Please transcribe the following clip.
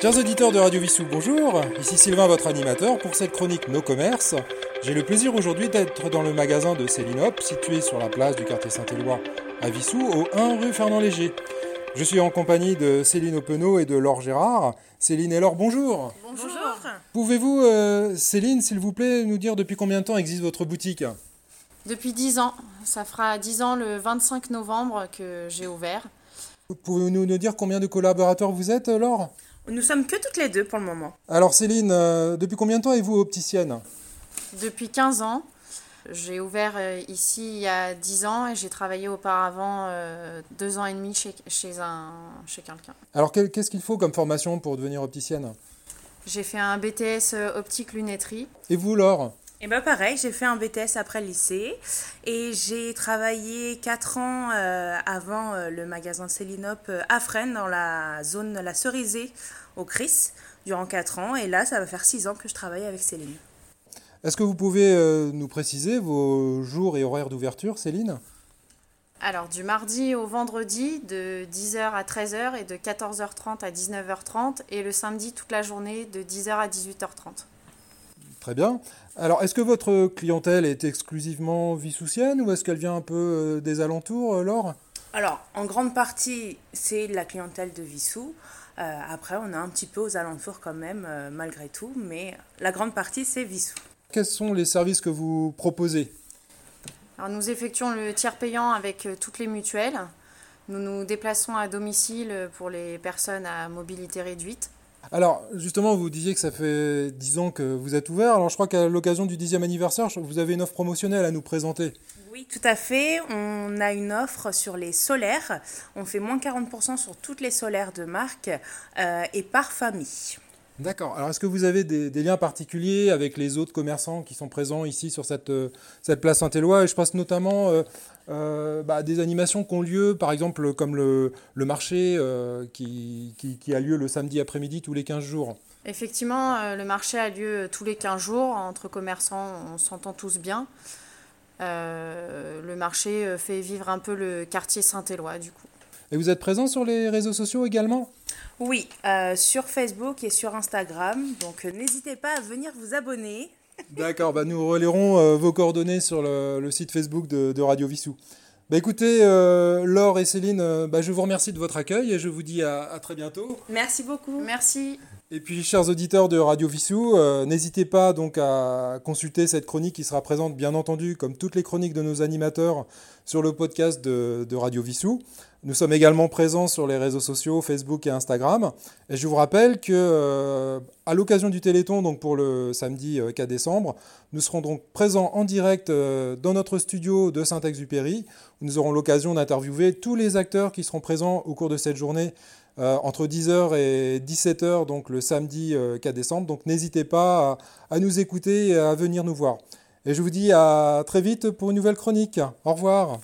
Chers auditeurs de Radio Vissou, bonjour. Ici Sylvain, votre animateur, pour cette chronique Nos Commerces. J'ai le plaisir aujourd'hui d'être dans le magasin de Célinop, situé sur la place du quartier Saint-Éloi à Vissou, au 1 rue Fernand Léger. Je suis en compagnie de Céline Openot et de Laure Gérard. Céline et Laure, bonjour. Bonjour. Pouvez-vous, euh, Céline, s'il vous plaît, nous dire depuis combien de temps existe votre boutique? Depuis 10 ans. Ça fera 10 ans le 25 novembre que j'ai ouvert. Pouvez-vous nous dire combien de collaborateurs vous êtes, Laure? Nous sommes que toutes les deux pour le moment. Alors Céline, euh, depuis combien de temps êtes-vous opticienne? Depuis 15 ans. J'ai ouvert euh, ici il y a 10 ans et j'ai travaillé auparavant euh, deux ans et demi chez, chez, un, chez quelqu'un. Alors qu'est-ce qu'il faut comme formation pour devenir opticienne? J'ai fait un BTS optique lunetterie. Et vous, Laure? Et bien pareil, j'ai fait un BTS après le lycée et j'ai travaillé 4 ans euh, avant euh, le magasin Célinop euh, à Fresnes dans la zone La Cerisée au CRIS durant 4 ans et là ça va faire 6 ans que je travaille avec Céline. Est-ce que vous pouvez euh, nous préciser vos jours et horaires d'ouverture, Céline? Alors du mardi au vendredi de 10h à 13h et de 14h30 à 19h30 et le samedi toute la journée de 10h à 18h30. Très bien. Alors, est-ce que votre clientèle est exclusivement vissoussienne ou est-ce qu'elle vient un peu euh, des alentours, euh, Laure? Alors en grande partie c'est la clientèle de Vissou. Euh, après on a un petit peu aux alentours quand même euh, malgré tout mais la grande partie c'est Vissou. Quels sont les services que vous proposez? Alors, nous effectuons le tiers payant avec euh, toutes les mutuelles. Nous nous déplaçons à domicile pour les personnes à mobilité réduite. Alors, justement, vous disiez que ça fait 10 ans que vous êtes ouvert. Alors, je crois qu'à l'occasion du 10e anniversaire, vous avez une offre promotionnelle à nous présenter. Oui, tout à fait. On a une offre sur les solaires. On fait moins 40% sur toutes les solaires de marque euh, et par famille. D'accord. Alors, est-ce que vous avez des, liens particuliers avec les autres commerçants qui sont présents ici sur cette, euh, cette place Saint-Éloi? Et je pense notamment euh, euh, bah, des animations qui ont lieu, par exemple, comme le, marché euh, qui, a lieu le samedi après-midi tous les 15 jours. Effectivement, euh, le marché a lieu tous les 15 jours. Entre commerçants, on s'entend tous bien. Le marché fait vivre un peu le quartier Saint-Éloi, du coup. Et vous êtes présent sur les réseaux sociaux également? Oui, euh, sur Facebook et sur Instagram. Donc euh, n'hésitez pas à venir vous abonner. D'accord, bah nous relayerons euh, vos coordonnées sur le, le site Facebook de, de Radio Vissou. Bah écoutez, euh, Laure et Céline, euh, bah, je vous remercie de votre accueil et je vous dis à, à très bientôt. Merci beaucoup. Merci. Et puis, chers auditeurs de Radio Vissou, euh, n'hésitez pas donc à consulter cette chronique qui sera présente, bien entendu, comme toutes les chroniques de nos animateurs, sur le podcast de, Radio Vissou. Nous sommes également présents sur les réseaux sociaux Facebook et Instagram. Et je vous rappelle que, euh, à l'occasion du Téléthon, donc pour le samedi euh, 4 décembre, nous serons donc présents en direct euh, dans notre studio de Saint-Exupéry. Nous aurons l'occasion d'interviewer tous les acteurs qui seront présents au cours de cette journée euh, entre 10h et 17h, donc le samedi euh, 4 décembre. Donc n'hésitez pas à, à nous écouter et à venir nous voir. Et je vous dis à très vite pour une nouvelle chronique. Au revoir.